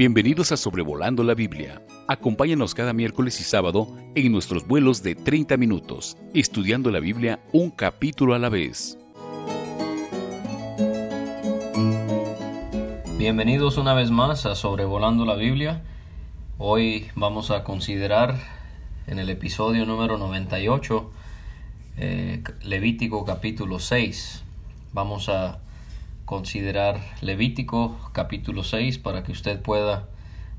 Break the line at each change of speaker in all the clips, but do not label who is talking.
Bienvenidos a Sobrevolando la Biblia. Acompáñanos cada miércoles y sábado en nuestros vuelos de 30 minutos, estudiando la Biblia un capítulo a la vez.
Bienvenidos una vez más a Sobrevolando la Biblia. Hoy vamos a considerar en el episodio número 98 eh, Levítico capítulo 6. Vamos a considerar Levítico capítulo 6 para que usted pueda,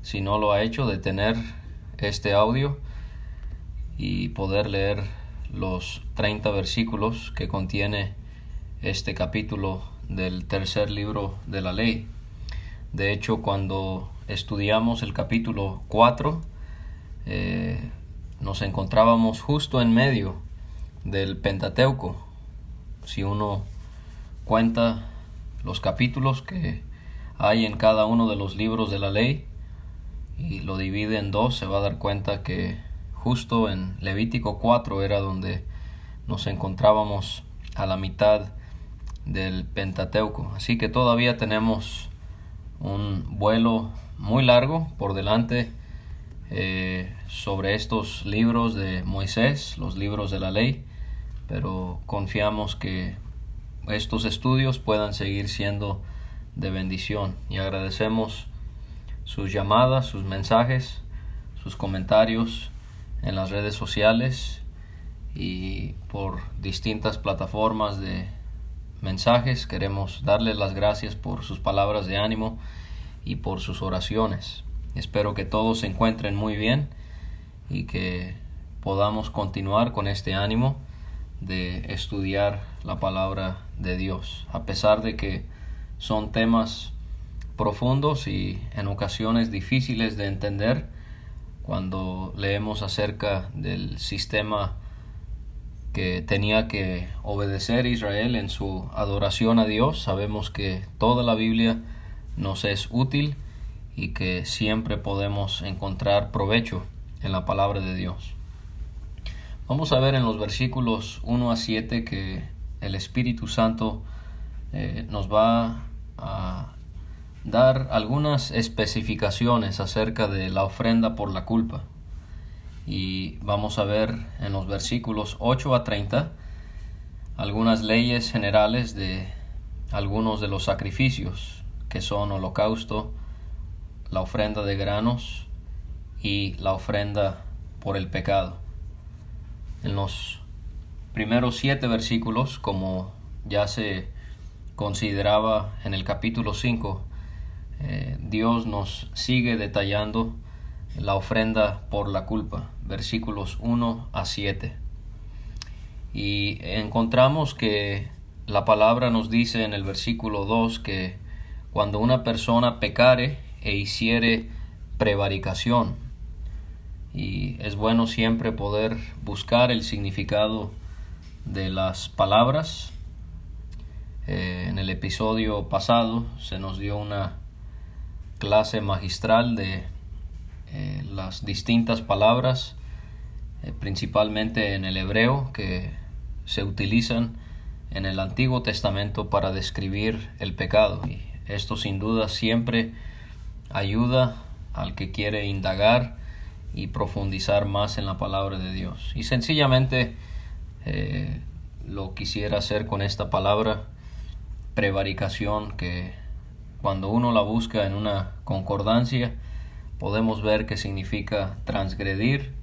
si no lo ha hecho, detener este audio y poder leer los 30 versículos que contiene este capítulo del tercer libro de la ley. De hecho, cuando estudiamos el capítulo 4, eh, nos encontrábamos justo en medio del Pentateuco. Si uno cuenta los capítulos que hay en cada uno de los libros de la ley y lo divide en dos, se va a dar cuenta que justo en Levítico 4 era donde nos encontrábamos a la mitad del Pentateuco. Así que todavía tenemos un vuelo muy largo por delante eh, sobre estos libros de Moisés, los libros de la ley, pero confiamos que estos estudios puedan seguir siendo de bendición y agradecemos sus llamadas, sus mensajes, sus comentarios en las redes sociales y por distintas plataformas de mensajes. Queremos darles las gracias por sus palabras de ánimo y por sus oraciones. Espero que todos se encuentren muy bien y que podamos continuar con este ánimo de estudiar la palabra de Dios, a pesar de que son temas profundos y en ocasiones difíciles de entender cuando leemos acerca del sistema que tenía que obedecer Israel en su adoración a Dios. Sabemos que toda la Biblia nos es útil y que siempre podemos encontrar provecho en la palabra de Dios. Vamos a ver en los versículos 1 a 7 que el Espíritu Santo eh, nos va a dar algunas especificaciones acerca de la ofrenda por la culpa. Y vamos a ver en los versículos 8 a 30 algunas leyes generales de algunos de los sacrificios que son holocausto, la ofrenda de granos y la ofrenda por el pecado. En los primeros siete versículos, como ya se consideraba en el capítulo 5, eh, Dios nos sigue detallando la ofrenda por la culpa, versículos 1 a 7. Y encontramos que la palabra nos dice en el versículo 2 que cuando una persona pecare e hiciere prevaricación, y es bueno siempre poder buscar el significado de las palabras. Eh, en el episodio pasado se nos dio una clase magistral de eh, las distintas palabras, eh, principalmente en el hebreo, que se utilizan en el Antiguo Testamento para describir el pecado. Y esto sin duda siempre ayuda al que quiere indagar y profundizar más en la palabra de Dios. Y sencillamente eh, lo quisiera hacer con esta palabra prevaricación que cuando uno la busca en una concordancia podemos ver que significa transgredir,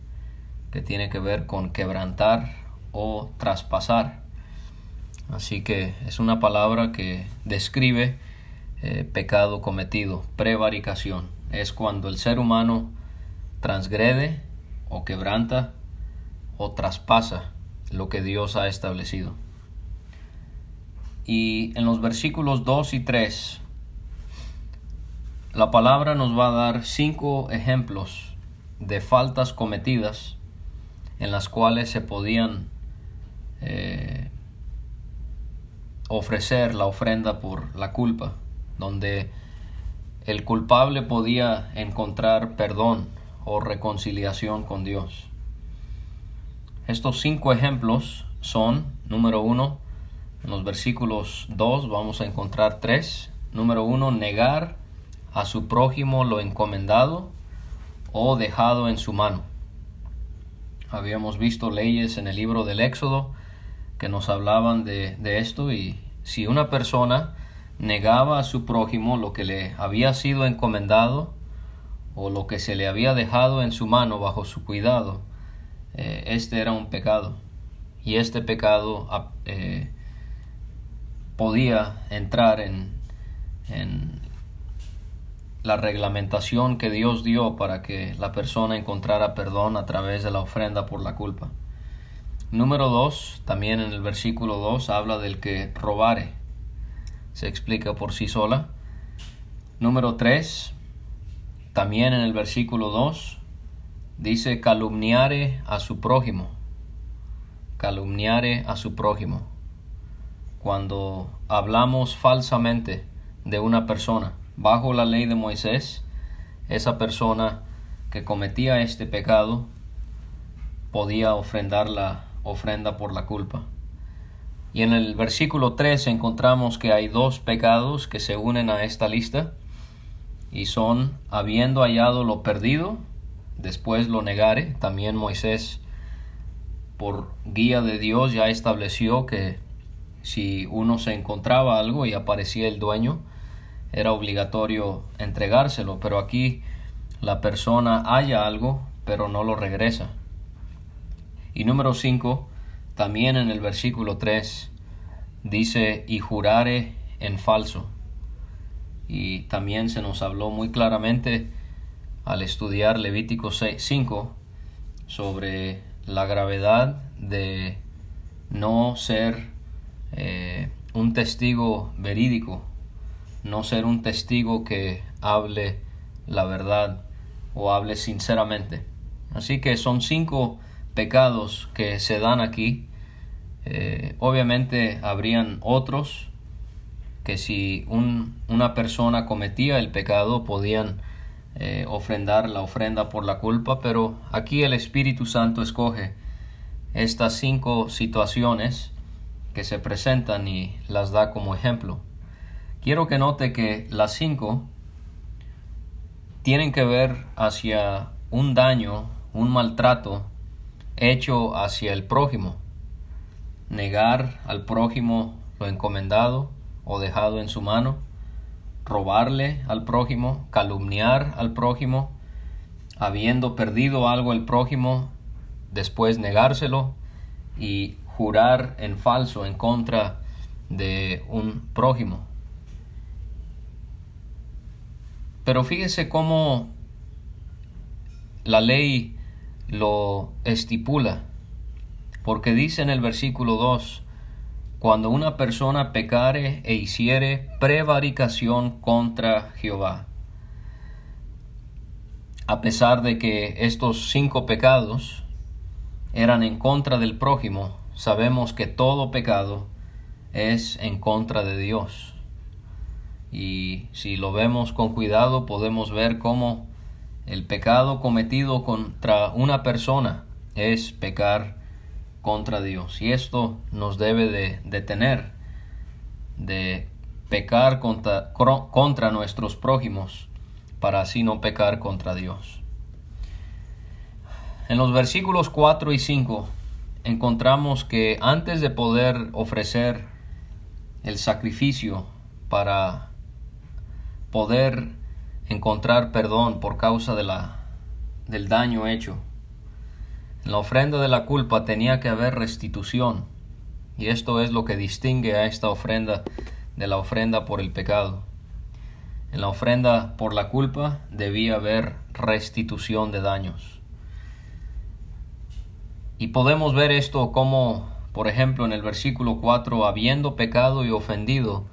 que tiene que ver con quebrantar o traspasar. Así que es una palabra que describe eh, pecado cometido, prevaricación. Es cuando el ser humano transgrede o quebranta o traspasa lo que Dios ha establecido. Y en los versículos 2 y 3, la palabra nos va a dar cinco ejemplos de faltas cometidas en las cuales se podían eh, ofrecer la ofrenda por la culpa, donde el culpable podía encontrar perdón o reconciliación con Dios. Estos cinco ejemplos son, número uno, en los versículos 2 vamos a encontrar tres. Número uno, negar a su prójimo lo encomendado o dejado en su mano. Habíamos visto leyes en el libro del Éxodo que nos hablaban de, de esto y si una persona negaba a su prójimo lo que le había sido encomendado o lo que se le había dejado en su mano bajo su cuidado, eh, este era un pecado. Y este pecado ah, eh, podía entrar en, en la reglamentación que Dios dio para que la persona encontrara perdón a través de la ofrenda por la culpa. Número 2, también en el versículo 2 habla del que robare. Se explica por sí sola. Número 3, también en el versículo 2 dice calumniare a su prójimo. Calumniare a su prójimo. Cuando hablamos falsamente de una persona bajo la ley de Moisés, esa persona que cometía este pecado podía ofrendar la ofrenda por la culpa. Y en el versículo 3 encontramos que hay dos pecados que se unen a esta lista y son habiendo hallado lo perdido, después lo negare. También Moisés, por guía de Dios, ya estableció que si uno se encontraba algo y aparecía el dueño, era obligatorio entregárselo, pero aquí la persona halla algo, pero no lo regresa. Y número 5, también en el versículo 3, dice, y jurare en falso y también se nos habló muy claramente al estudiar Levítico 5 sobre la gravedad de no ser eh, un testigo verídico, no ser un testigo que hable la verdad o hable sinceramente. Así que son cinco pecados que se dan aquí. Eh, obviamente habrían otros, que si una persona cometía el pecado podían eh, ofrendar la ofrenda por la culpa, pero aquí el Espíritu Santo escoge estas cinco situaciones que se presentan y las da como ejemplo. Quiero que note que las cinco tienen que ver hacia un daño, un maltrato hecho hacia el prójimo. Negar al prójimo lo encomendado, o dejado en su mano, robarle al prójimo, calumniar al prójimo, habiendo perdido algo el prójimo, después negárselo y jurar en falso en contra de un prójimo. Pero fíjese cómo la ley lo estipula, porque dice en el versículo 2, cuando una persona pecare e hiciere prevaricación contra Jehová. A pesar de que estos cinco pecados eran en contra del prójimo, sabemos que todo pecado es en contra de Dios. Y si lo vemos con cuidado podemos ver cómo el pecado cometido contra una persona es pecar contra Dios. Y esto nos debe de detener de pecar contra, contra nuestros prójimos para así no pecar contra Dios. En los versículos 4 y 5 encontramos que antes de poder ofrecer el sacrificio para poder encontrar perdón por causa de la, del daño hecho en la ofrenda de la culpa tenía que haber restitución, y esto es lo que distingue a esta ofrenda de la ofrenda por el pecado. En la ofrenda por la culpa debía haber restitución de daños. Y podemos ver esto como, por ejemplo, en el versículo 4, habiendo pecado y ofendido,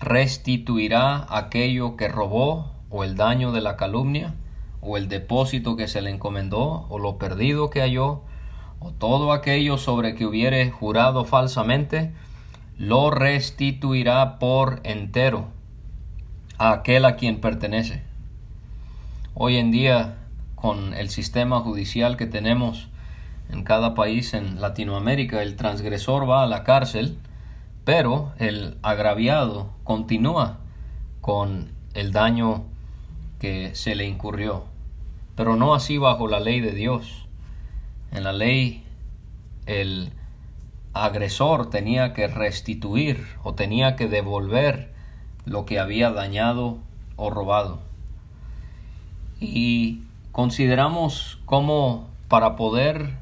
restituirá aquello que robó o el daño de la calumnia o el depósito que se le encomendó, o lo perdido que halló, o todo aquello sobre que hubiere jurado falsamente, lo restituirá por entero a aquel a quien pertenece. Hoy en día, con el sistema judicial que tenemos en cada país en Latinoamérica, el transgresor va a la cárcel, pero el agraviado continúa con el daño que se le incurrió, pero no así bajo la ley de Dios. En la ley el agresor tenía que restituir o tenía que devolver lo que había dañado o robado. Y consideramos cómo para poder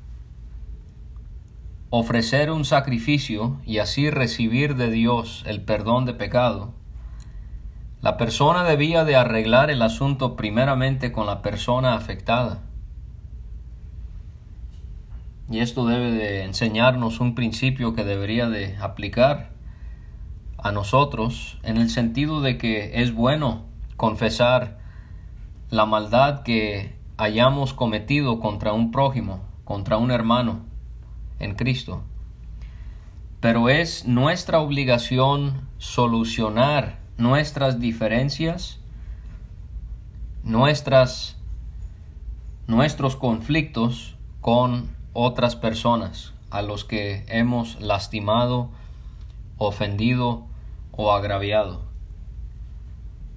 ofrecer un sacrificio y así recibir de Dios el perdón de pecado, la persona debía de arreglar el asunto primeramente con la persona afectada. Y esto debe de enseñarnos un principio que debería de aplicar a nosotros en el sentido de que es bueno confesar la maldad que hayamos cometido contra un prójimo, contra un hermano en Cristo. Pero es nuestra obligación solucionar nuestras diferencias, nuestras, nuestros conflictos con otras personas a los que hemos lastimado, ofendido o agraviado.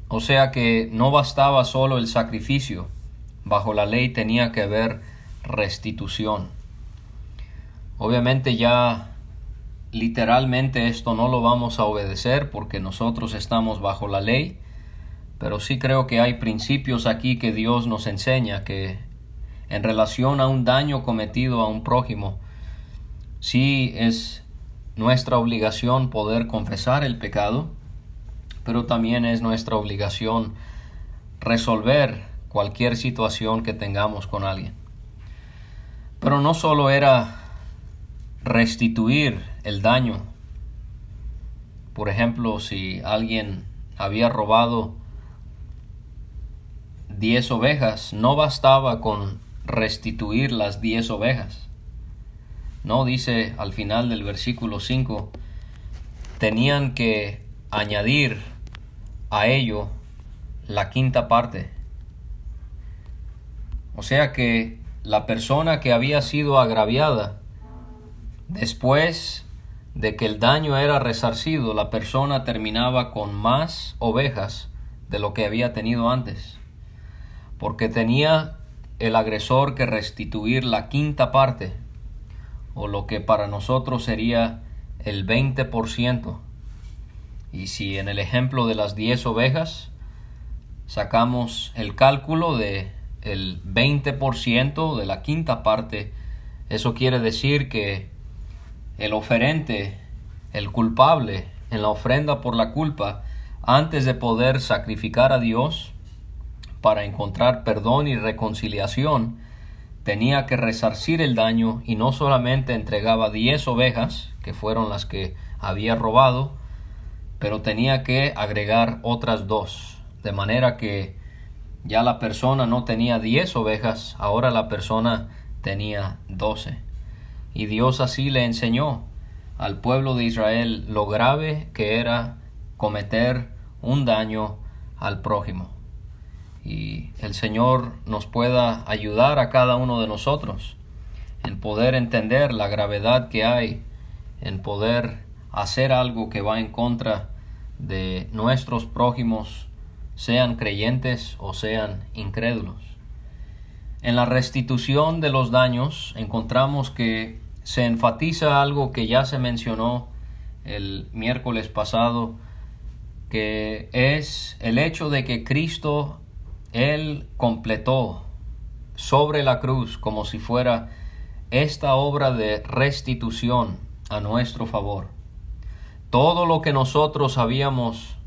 O sea que no bastaba solo el sacrificio, bajo la ley tenía que haber restitución. Obviamente ya literalmente esto no lo vamos a obedecer porque nosotros estamos bajo la ley, pero sí creo que hay principios aquí que Dios nos enseña que en relación a un daño cometido a un prójimo, sí es nuestra obligación poder confesar el pecado, pero también es nuestra obligación resolver cualquier situación que tengamos con alguien. Pero no solo era restituir el daño. Por ejemplo, si alguien había robado 10 ovejas, no bastaba con restituir las diez ovejas. No dice al final del versículo 5, tenían que añadir a ello la quinta parte. O sea que la persona que había sido agraviada, después de que el daño era resarcido, la persona terminaba con más ovejas de lo que había tenido antes, porque tenía el agresor que restituir la quinta parte, o lo que para nosotros sería el 20%. Y si en el ejemplo de las 10 ovejas sacamos el cálculo de el 20% de la quinta parte, eso quiere decir que el oferente, el culpable en la ofrenda por la culpa, antes de poder sacrificar a Dios, para encontrar perdón y reconciliación, tenía que resarcir el daño y no solamente entregaba diez ovejas, que fueron las que había robado, pero tenía que agregar otras dos, de manera que ya la persona no tenía diez ovejas, ahora la persona tenía doce. Y Dios así le enseñó al pueblo de Israel lo grave que era cometer un daño al prójimo y el Señor nos pueda ayudar a cada uno de nosotros en poder entender la gravedad que hay, en poder hacer algo que va en contra de nuestros prójimos, sean creyentes o sean incrédulos. En la restitución de los daños encontramos que se enfatiza algo que ya se mencionó el miércoles pasado, que es el hecho de que Cristo él completó sobre la cruz como si fuera esta obra de restitución a nuestro favor. Todo lo que nosotros habíamos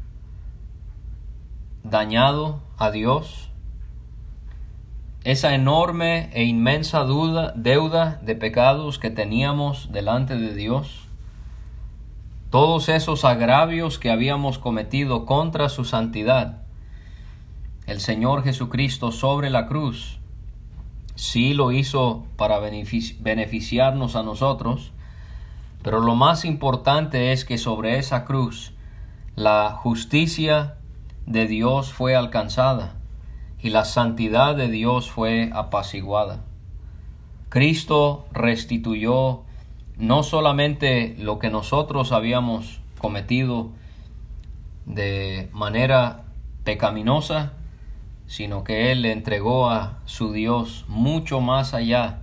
dañado a Dios, esa enorme e inmensa duda, deuda de pecados que teníamos delante de Dios, todos esos agravios que habíamos cometido contra su santidad, el Señor Jesucristo sobre la cruz, sí lo hizo para beneficiarnos a nosotros, pero lo más importante es que sobre esa cruz la justicia de Dios fue alcanzada y la santidad de Dios fue apaciguada. Cristo restituyó no solamente lo que nosotros habíamos cometido de manera pecaminosa, sino que Él le entregó a su Dios mucho más allá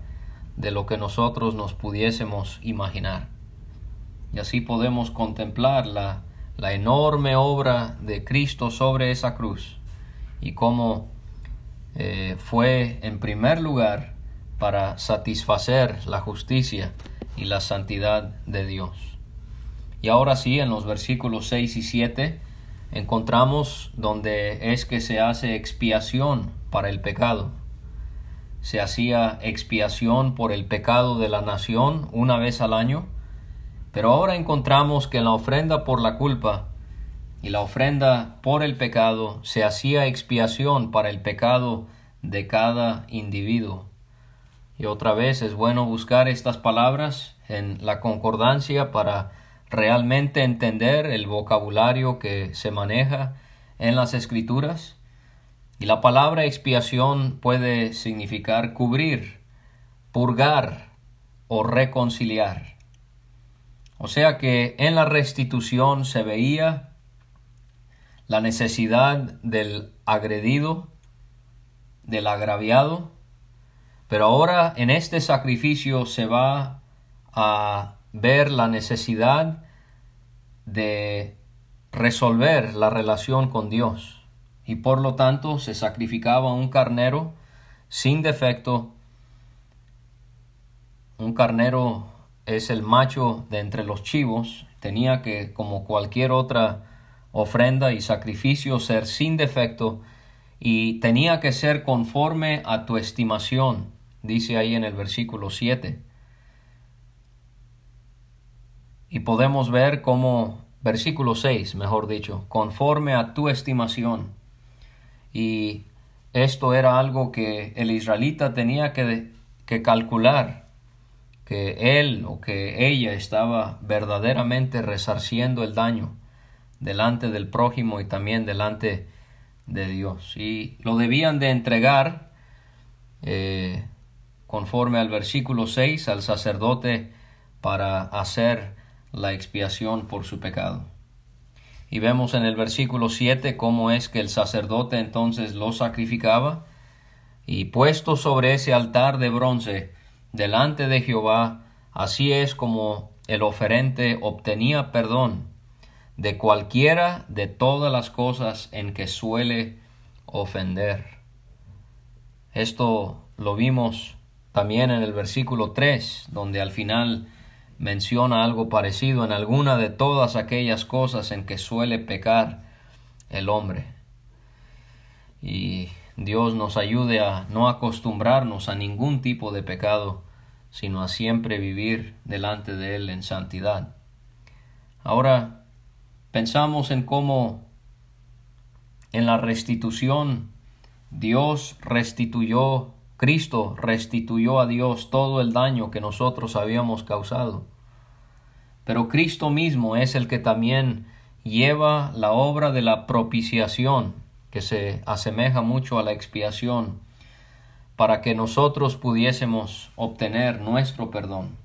de lo que nosotros nos pudiésemos imaginar. Y así podemos contemplar la, la enorme obra de Cristo sobre esa cruz y cómo eh, fue en primer lugar para satisfacer la justicia y la santidad de Dios. Y ahora sí, en los versículos 6 y 7 encontramos donde es que se hace expiación para el pecado. Se hacía expiación por el pecado de la nación una vez al año, pero ahora encontramos que la ofrenda por la culpa y la ofrenda por el pecado se hacía expiación para el pecado de cada individuo. Y otra vez es bueno buscar estas palabras en la concordancia para realmente entender el vocabulario que se maneja en las escrituras. Y la palabra expiación puede significar cubrir, purgar o reconciliar. O sea que en la restitución se veía la necesidad del agredido, del agraviado, pero ahora en este sacrificio se va a ver la necesidad de resolver la relación con Dios y por lo tanto se sacrificaba un carnero sin defecto. Un carnero es el macho de entre los chivos, tenía que, como cualquier otra ofrenda y sacrificio, ser sin defecto y tenía que ser conforme a tu estimación, dice ahí en el versículo 7. Y podemos ver como, versículo 6, mejor dicho, conforme a tu estimación. Y esto era algo que el israelita tenía que, que calcular, que él o que ella estaba verdaderamente resarciendo el daño delante del prójimo y también delante de Dios. Y lo debían de entregar eh, conforme al versículo 6 al sacerdote para hacer la expiación por su pecado. Y vemos en el versículo 7 cómo es que el sacerdote entonces lo sacrificaba y puesto sobre ese altar de bronce delante de Jehová, así es como el oferente obtenía perdón de cualquiera de todas las cosas en que suele ofender. Esto lo vimos también en el versículo 3, donde al final menciona algo parecido en alguna de todas aquellas cosas en que suele pecar el hombre. Y Dios nos ayude a no acostumbrarnos a ningún tipo de pecado, sino a siempre vivir delante de Él en santidad. Ahora pensamos en cómo en la restitución Dios restituyó Cristo restituyó a Dios todo el daño que nosotros habíamos causado. Pero Cristo mismo es el que también lleva la obra de la propiciación, que se asemeja mucho a la expiación, para que nosotros pudiésemos obtener nuestro perdón.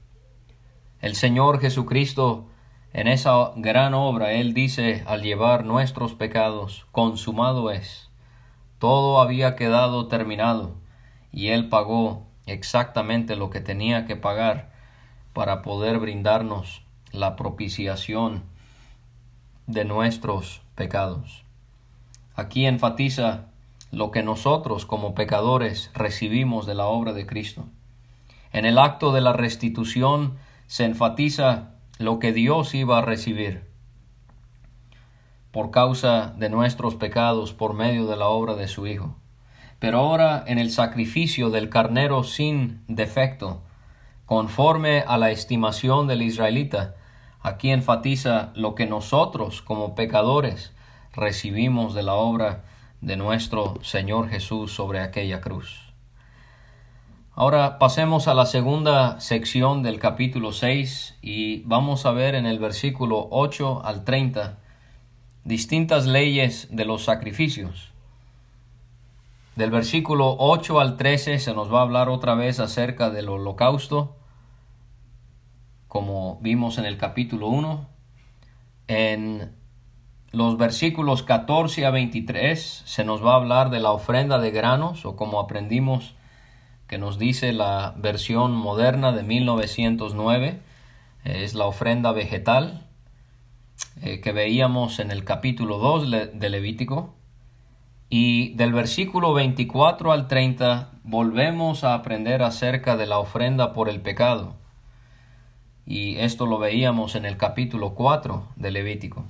El Señor Jesucristo, en esa gran obra, Él dice al llevar nuestros pecados, consumado es. Todo había quedado terminado y Él pagó exactamente lo que tenía que pagar para poder brindarnos la propiciación de nuestros pecados. Aquí enfatiza lo que nosotros como pecadores recibimos de la obra de Cristo. En el acto de la restitución se enfatiza lo que Dios iba a recibir por causa de nuestros pecados por medio de la obra de su Hijo. Pero ahora en el sacrificio del carnero sin defecto, conforme a la estimación del israelita, aquí enfatiza lo que nosotros como pecadores recibimos de la obra de nuestro Señor Jesús sobre aquella cruz. Ahora pasemos a la segunda sección del capítulo 6 y vamos a ver en el versículo 8 al 30 distintas leyes de los sacrificios. Del versículo 8 al 13 se nos va a hablar otra vez acerca del holocausto, como vimos en el capítulo 1. En los versículos 14 a 23 se nos va a hablar de la ofrenda de granos o como aprendimos que nos dice la versión moderna de 1909 es la ofrenda vegetal eh, que veíamos en el capítulo 2 de Levítico y del versículo 24 al 30 volvemos a aprender acerca de la ofrenda por el pecado. Y esto lo veíamos en el capítulo 4 de Levítico.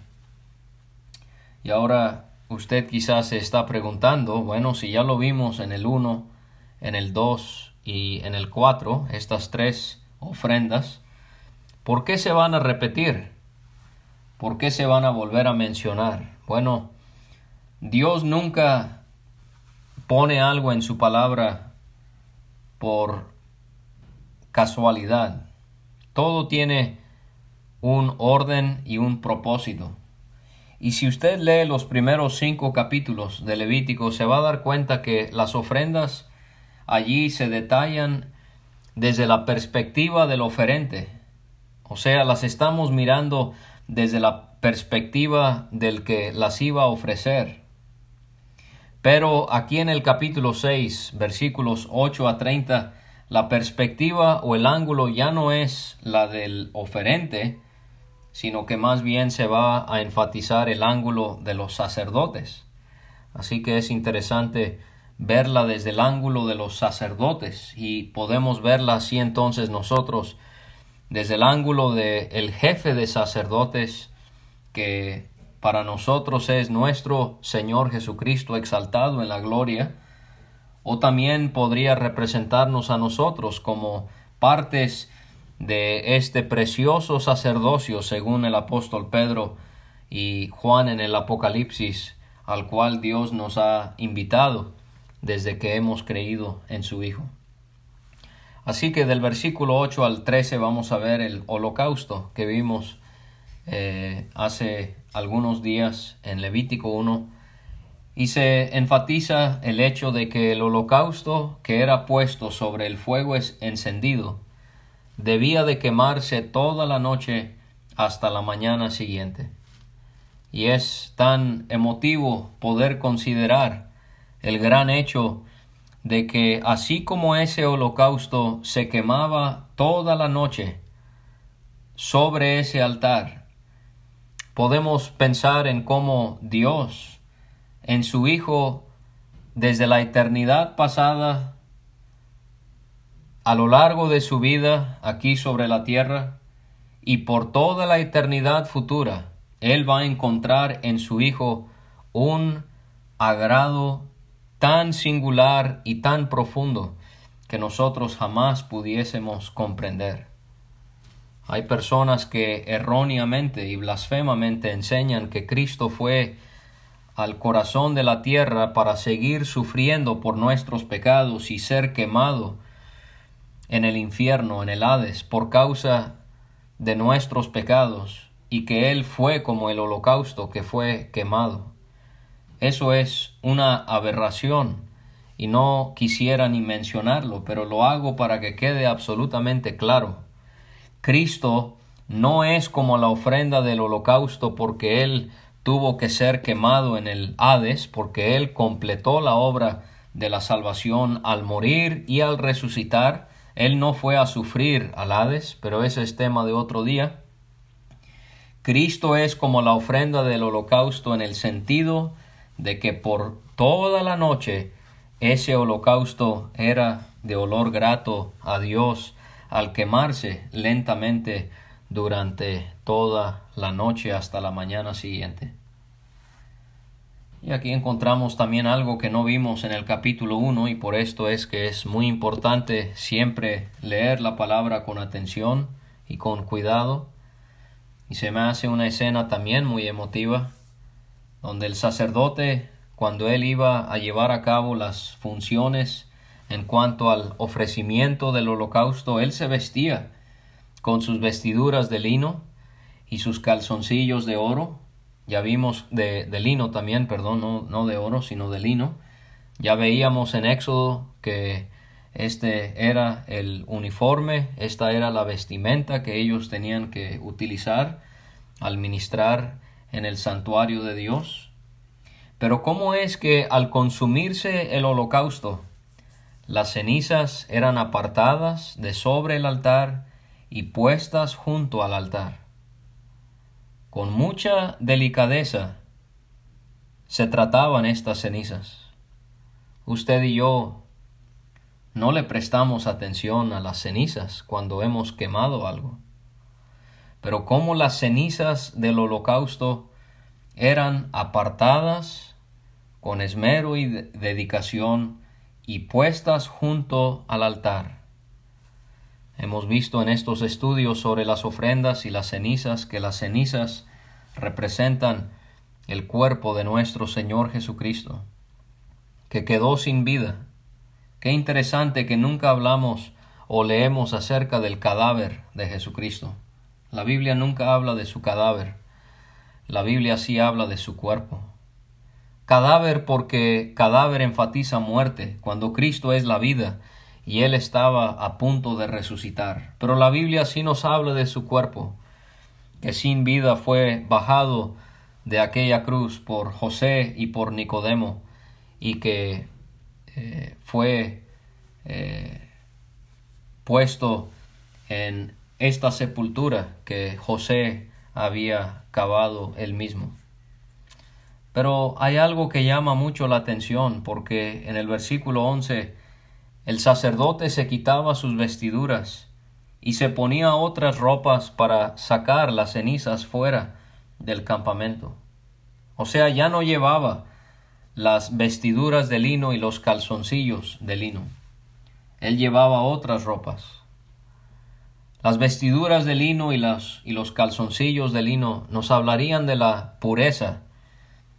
Y ahora usted quizás se está preguntando, bueno, si ya lo vimos en el 1, en el 2 y en el 4, estas tres ofrendas, ¿por qué se van a repetir? ¿Por qué se van a volver a mencionar? Bueno, Dios nunca pone algo en su palabra por casualidad. Todo tiene un orden y un propósito. Y si usted lee los primeros cinco capítulos de Levítico, se va a dar cuenta que las ofrendas allí se detallan desde la perspectiva del oferente. O sea, las estamos mirando desde la perspectiva del que las iba a ofrecer. Pero aquí en el capítulo 6, versículos 8 a 30, la perspectiva o el ángulo ya no es la del oferente, sino que más bien se va a enfatizar el ángulo de los sacerdotes. Así que es interesante verla desde el ángulo de los sacerdotes y podemos verla así entonces nosotros desde el ángulo del el jefe de sacerdotes que para nosotros es nuestro Señor Jesucristo exaltado en la gloria, o también podría representarnos a nosotros como partes de este precioso sacerdocio según el apóstol Pedro y Juan en el Apocalipsis al cual Dios nos ha invitado desde que hemos creído en su Hijo. Así que del versículo 8 al 13 vamos a ver el holocausto que vimos eh, hace algunos días en Levítico 1 y se enfatiza el hecho de que el holocausto que era puesto sobre el fuego encendido debía de quemarse toda la noche hasta la mañana siguiente. Y es tan emotivo poder considerar el gran hecho de que así como ese holocausto se quemaba toda la noche sobre ese altar, podemos pensar en cómo Dios, en su Hijo, desde la eternidad pasada, a lo largo de su vida aquí sobre la tierra, y por toda la eternidad futura, Él va a encontrar en su Hijo un agrado tan singular y tan profundo que nosotros jamás pudiésemos comprender. Hay personas que erróneamente y blasfemamente enseñan que Cristo fue al corazón de la tierra para seguir sufriendo por nuestros pecados y ser quemado en el infierno, en el Hades, por causa de nuestros pecados, y que Él fue como el holocausto que fue quemado. Eso es una aberración, y no quisiera ni mencionarlo, pero lo hago para que quede absolutamente claro. Cristo no es como la ofrenda del holocausto porque Él tuvo que ser quemado en el Hades, porque Él completó la obra de la salvación al morir y al resucitar. Él no fue a sufrir al Hades, pero ese es tema de otro día. Cristo es como la ofrenda del holocausto en el sentido de que por toda la noche ese holocausto era de olor grato a Dios al quemarse lentamente durante toda la noche hasta la mañana siguiente. Y aquí encontramos también algo que no vimos en el capítulo 1 y por esto es que es muy importante siempre leer la palabra con atención y con cuidado. Y se me hace una escena también muy emotiva, donde el sacerdote, cuando él iba a llevar a cabo las funciones en cuanto al ofrecimiento del holocausto, él se vestía con sus vestiduras de lino y sus calzoncillos de oro. Ya vimos de, lino también, perdón, no, no de oro, sino de lino. Ya veíamos en Éxodo que este era el uniforme, esta era la vestimenta que ellos tenían que utilizar al ministrar en el santuario de Dios. Pero ¿cómo es que al consumirse el holocausto, las cenizas eran apartadas de sobre el altar y puestas junto al altar? Con mucha delicadeza se trataban estas cenizas. Usted y yo no le prestamos atención a las cenizas cuando hemos quemado algo. Pero como las cenizas del holocausto eran apartadas con esmero y dedicación y puestas junto al altar. Hemos visto en estos estudios sobre las ofrendas y las cenizas que las cenizas representan el cuerpo de nuestro Señor Jesucristo, que quedó sin vida Qué interesante que nunca hablamos o leemos acerca del cadáver de Jesucristo. La Biblia nunca habla de su cadáver. La Biblia sí habla de su cuerpo. Cadáver porque cadáver enfatiza muerte, cuando Cristo es la vida y Él estaba a punto de resucitar. Pero la Biblia sí nos habla de su cuerpo, que sin vida fue bajado de aquella cruz por José y por Nicodemo, y que eh, fue eh, puesto en esta sepultura que José había cavado él mismo. Pero hay algo que llama mucho la atención porque en el versículo 11 el sacerdote se quitaba sus vestiduras y se ponía otras ropas para sacar las cenizas fuera del campamento. O sea, ya no llevaba las vestiduras de lino y los calzoncillos de lino. Él llevaba otras ropas. Las vestiduras de lino y, las, y los calzoncillos de lino nos hablarían de la pureza,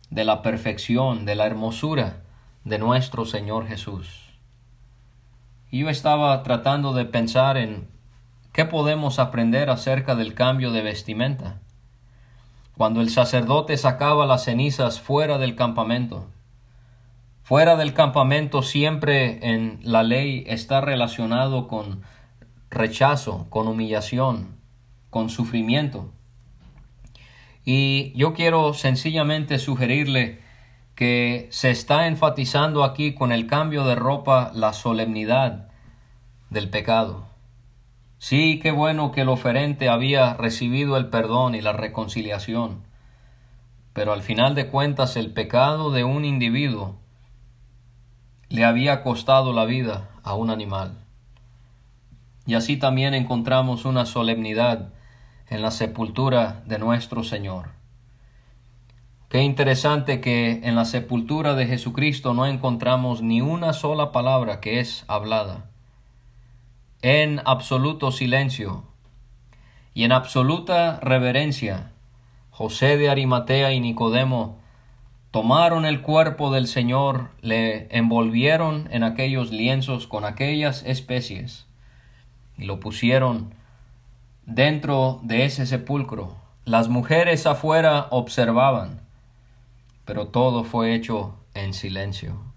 de la perfección, de la hermosura de nuestro Señor Jesús. Y yo estaba tratando de pensar en qué podemos aprender acerca del cambio de vestimenta. Cuando el sacerdote sacaba las cenizas fuera del campamento, Fuera del campamento siempre en la ley está relacionado con rechazo, con humillación, con sufrimiento. Y yo quiero sencillamente sugerirle que se está enfatizando aquí con el cambio de ropa la solemnidad del pecado. Sí, qué bueno que el oferente había recibido el perdón y la reconciliación, pero al final de cuentas el pecado de un individuo le había costado la vida a un animal. Y así también encontramos una solemnidad en la sepultura de nuestro Señor. Qué interesante que en la sepultura de Jesucristo no encontramos ni una sola palabra que es hablada. En absoluto silencio y en absoluta reverencia, José de Arimatea y Nicodemo tomaron el cuerpo del Señor, le envolvieron en aquellos lienzos con aquellas especies y lo pusieron dentro de ese sepulcro. Las mujeres afuera observaban, pero todo fue hecho en silencio.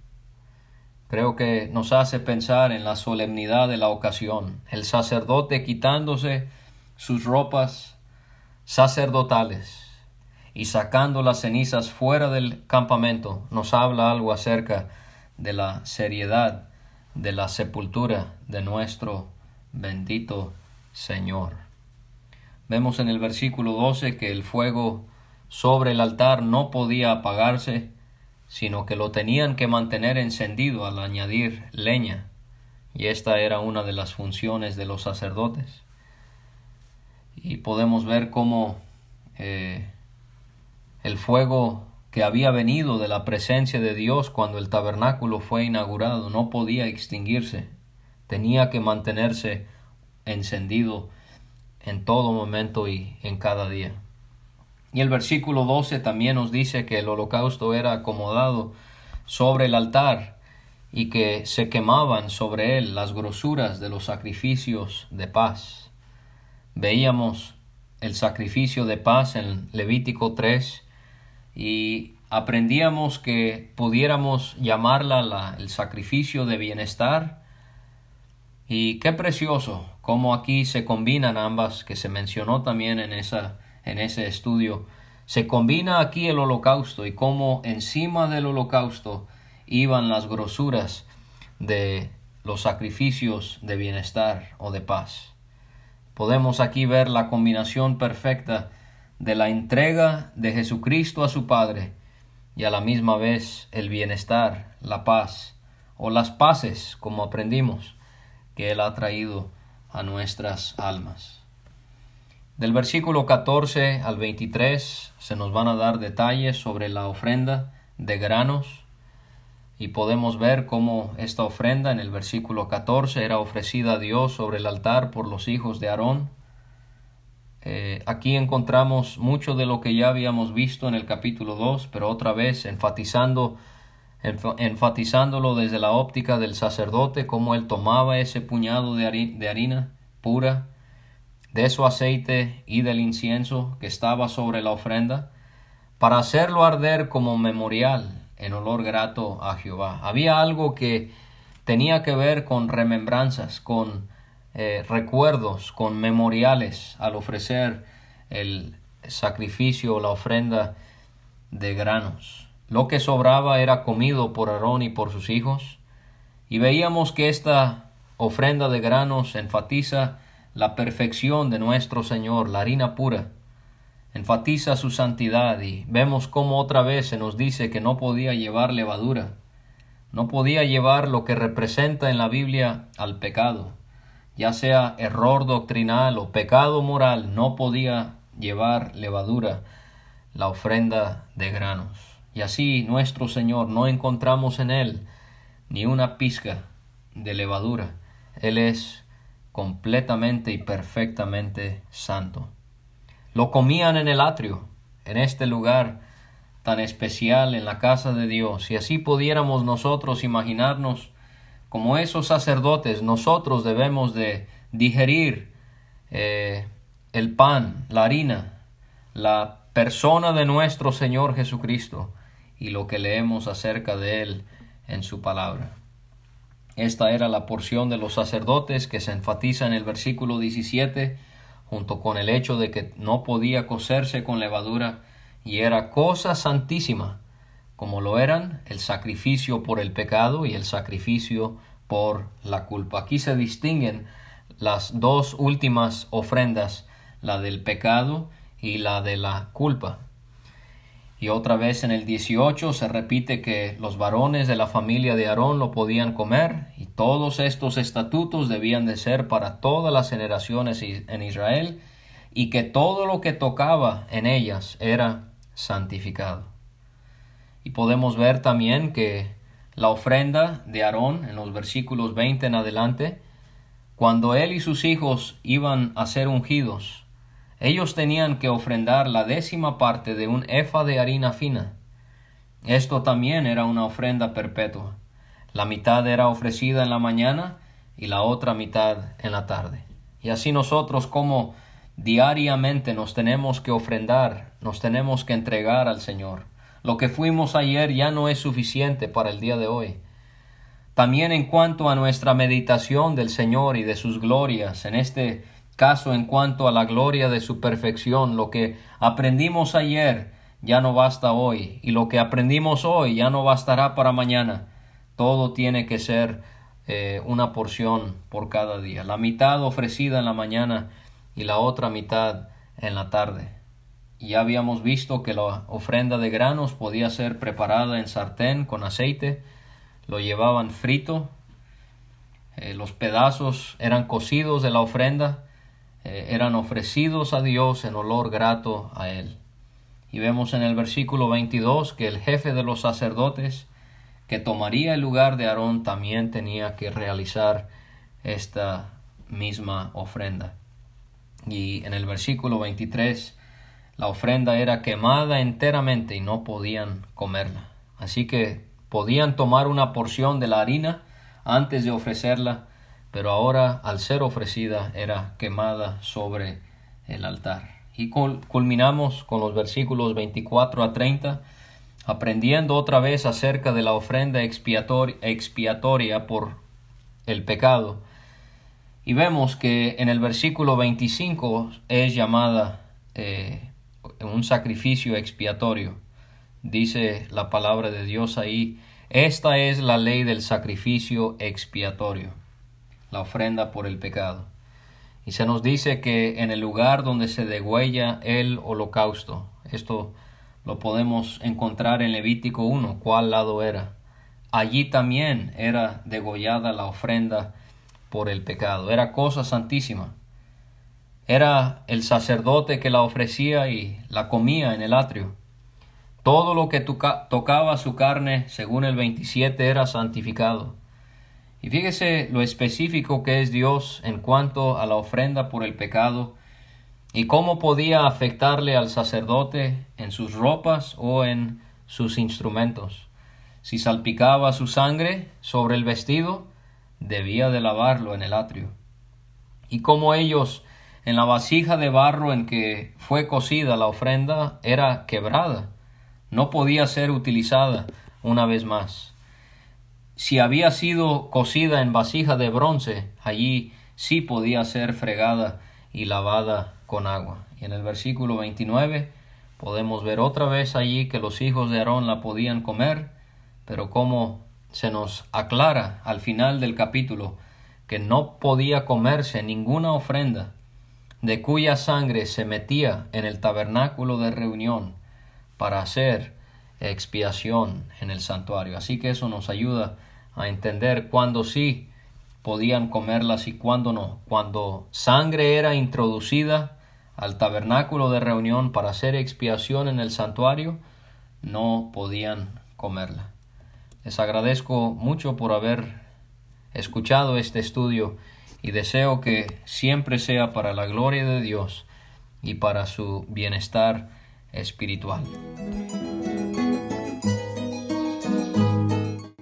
Creo que nos hace pensar en la solemnidad de la ocasión, el sacerdote quitándose sus ropas sacerdotales y sacando las cenizas fuera del campamento, nos habla algo acerca de la seriedad de la sepultura de nuestro bendito Señor. Vemos en el versículo 12 que el fuego sobre el altar no podía apagarse, sino que lo tenían que mantener encendido al añadir leña, y esta era una de las funciones de los sacerdotes. Y podemos ver cómo eh, el fuego que había venido de la presencia de Dios cuando el tabernáculo fue inaugurado no podía extinguirse, tenía que mantenerse encendido en todo momento y en cada día. Y el versículo 12 también nos dice que el holocausto era acomodado sobre el altar y que se quemaban sobre él las grosuras de los sacrificios de paz. Veíamos el sacrificio de paz en Levítico 3 y aprendíamos que pudiéramos llamarla el sacrificio de bienestar. Y qué precioso cómo aquí se combinan ambas, que se mencionó también en, esa, en ese estudio, Se combina aquí el holocausto y cómo encima del holocausto iban las grosuras de los sacrificios de bienestar o de paz. Podemos aquí ver la combinación perfecta de la entrega de Jesucristo a su Padre y a la misma vez el bienestar, la paz o las paces, como aprendimos, que Él ha traído a nuestras almas. Del versículo 14 al 23 se nos van a dar detalles sobre la ofrenda de granos y podemos ver cómo esta ofrenda en el versículo 14 era ofrecida a Dios sobre el altar por los hijos de Aarón. Eh, aquí encontramos mucho de lo que ya habíamos visto en el capítulo 2, pero otra vez enfatizando, enfatizándolo desde la óptica del sacerdote, cómo él tomaba ese puñado de, harina pura, de su aceite y del incienso que estaba sobre la ofrenda, para hacerlo arder como memorial en olor grato a Jehová. Había algo que tenía que ver con remembranzas, con eh, recuerdos, con memoriales al ofrecer el sacrificio o la ofrenda de granos. Lo que sobraba era comido por Aarón y por sus hijos, y veíamos que esta ofrenda de granos enfatiza la perfección de nuestro Señor, la harina pura, enfatiza su santidad y vemos cómo otra vez se nos dice que no podía llevar levadura, no podía llevar lo que representa en la Biblia al pecado, ya sea error doctrinal o pecado moral, no podía llevar levadura, la ofrenda de granos. Y así nuestro Señor no encontramos en Él ni una pizca de levadura. Él es completamente y perfectamente santo. Lo comían en el atrio, en este lugar tan especial en la casa de Dios, y así pudiéramos nosotros imaginarnos como esos sacerdotes, nosotros debemos de digerir eh, el pan, la harina, la persona de nuestro Señor Jesucristo y lo que leemos acerca de Él en su palabra. Esta era la porción de los sacerdotes que se enfatiza en el versículo 17 junto con el hecho de que no podía cocerse con levadura y era cosa santísima, como lo eran el sacrificio por el pecado y el sacrificio por la culpa. Aquí se distinguen las dos últimas ofrendas, la del pecado y la de la culpa. Y otra vez en el 18 se repite que los varones de la familia de Aarón lo podían comer y todos estos estatutos debían de ser para todas las generaciones en Israel y que todo lo que tocaba en ellas era santificado. Y podemos ver también que la ofrenda de Aarón en los versículos 20 en adelante, cuando él y sus hijos iban a ser ungidos, ellos tenían que ofrendar la décima parte de un efa de harina fina. Esto también era una ofrenda perpetua. La mitad era ofrecida en la mañana y la otra mitad en la tarde. Y así nosotros como diariamente nos tenemos que ofrendar, nos tenemos que entregar al Señor. Lo que fuimos ayer ya no es suficiente para el día de hoy. También en cuanto a nuestra meditación del Señor y de sus glorias en este caso en cuanto a la gloria de su perfección. Lo que aprendimos ayer ya no basta hoy y lo que aprendimos hoy ya no bastará para mañana. Todo tiene que ser eh, una porción por cada día. La mitad ofrecida en la mañana y la otra mitad en la tarde. Ya habíamos visto que la ofrenda de granos podía ser preparada en sartén con aceite, lo llevaban frito, eh, los pedazos eran cocidos de la ofrenda eh, eran ofrecidos a Dios en olor grato a Él. Y vemos en el versículo 22 que el jefe de los sacerdotes que tomaría el lugar de Aarón también tenía que realizar esta misma ofrenda. Y en el versículo 23 la ofrenda era quemada enteramente y no podían comerla. Así que podían tomar una porción de la harina antes de ofrecerla pero ahora al ser ofrecida era quemada sobre el altar. Y culminamos con los versículos 24 a 30, aprendiendo otra vez acerca de la ofrenda expiatoria, por el pecado. Y vemos que en el versículo 25 es llamada eh, un sacrificio expiatorio. Dice la palabra de Dios ahí, esta es la ley del sacrificio expiatorio, la ofrenda por el pecado. Y se nos dice que en el lugar donde se degüella el holocausto, esto lo podemos encontrar en Levítico 1, cuál lado era. Allí también era degollada la ofrenda por el pecado, era cosa santísima. Era el sacerdote que la ofrecía y la comía en el atrio. Todo lo que tocaba su carne, según el 27, era santificado. Y fíjese lo específico que es Dios en cuanto a la ofrenda por el pecado y cómo podía afectarle al sacerdote en sus ropas o en sus instrumentos. Si salpicaba su sangre sobre el vestido, debía de lavarlo en el atrio. Y como ellos en la vasija de barro en que fue cocida la ofrenda era quebrada, no podía ser utilizada una vez más. Si había sido cocida en vasija de bronce, allí sí podía ser fregada y lavada con agua. Y en el versículo 29 podemos ver otra vez allí que los hijos de Aarón la podían comer, pero como se nos aclara al final del capítulo que no podía comerse ninguna ofrenda de cuya sangre se metía en el tabernáculo de reunión para hacer expiación en el santuario. Así que eso nos ayuda a entender cuándo sí podían comerlas y cuándo no. Cuando sangre era introducida al tabernáculo de reunión para hacer expiación en el santuario, no podían comerla. Les agradezco mucho por haber escuchado este estudio y deseo que siempre sea para la gloria de Dios y para su bienestar espiritual.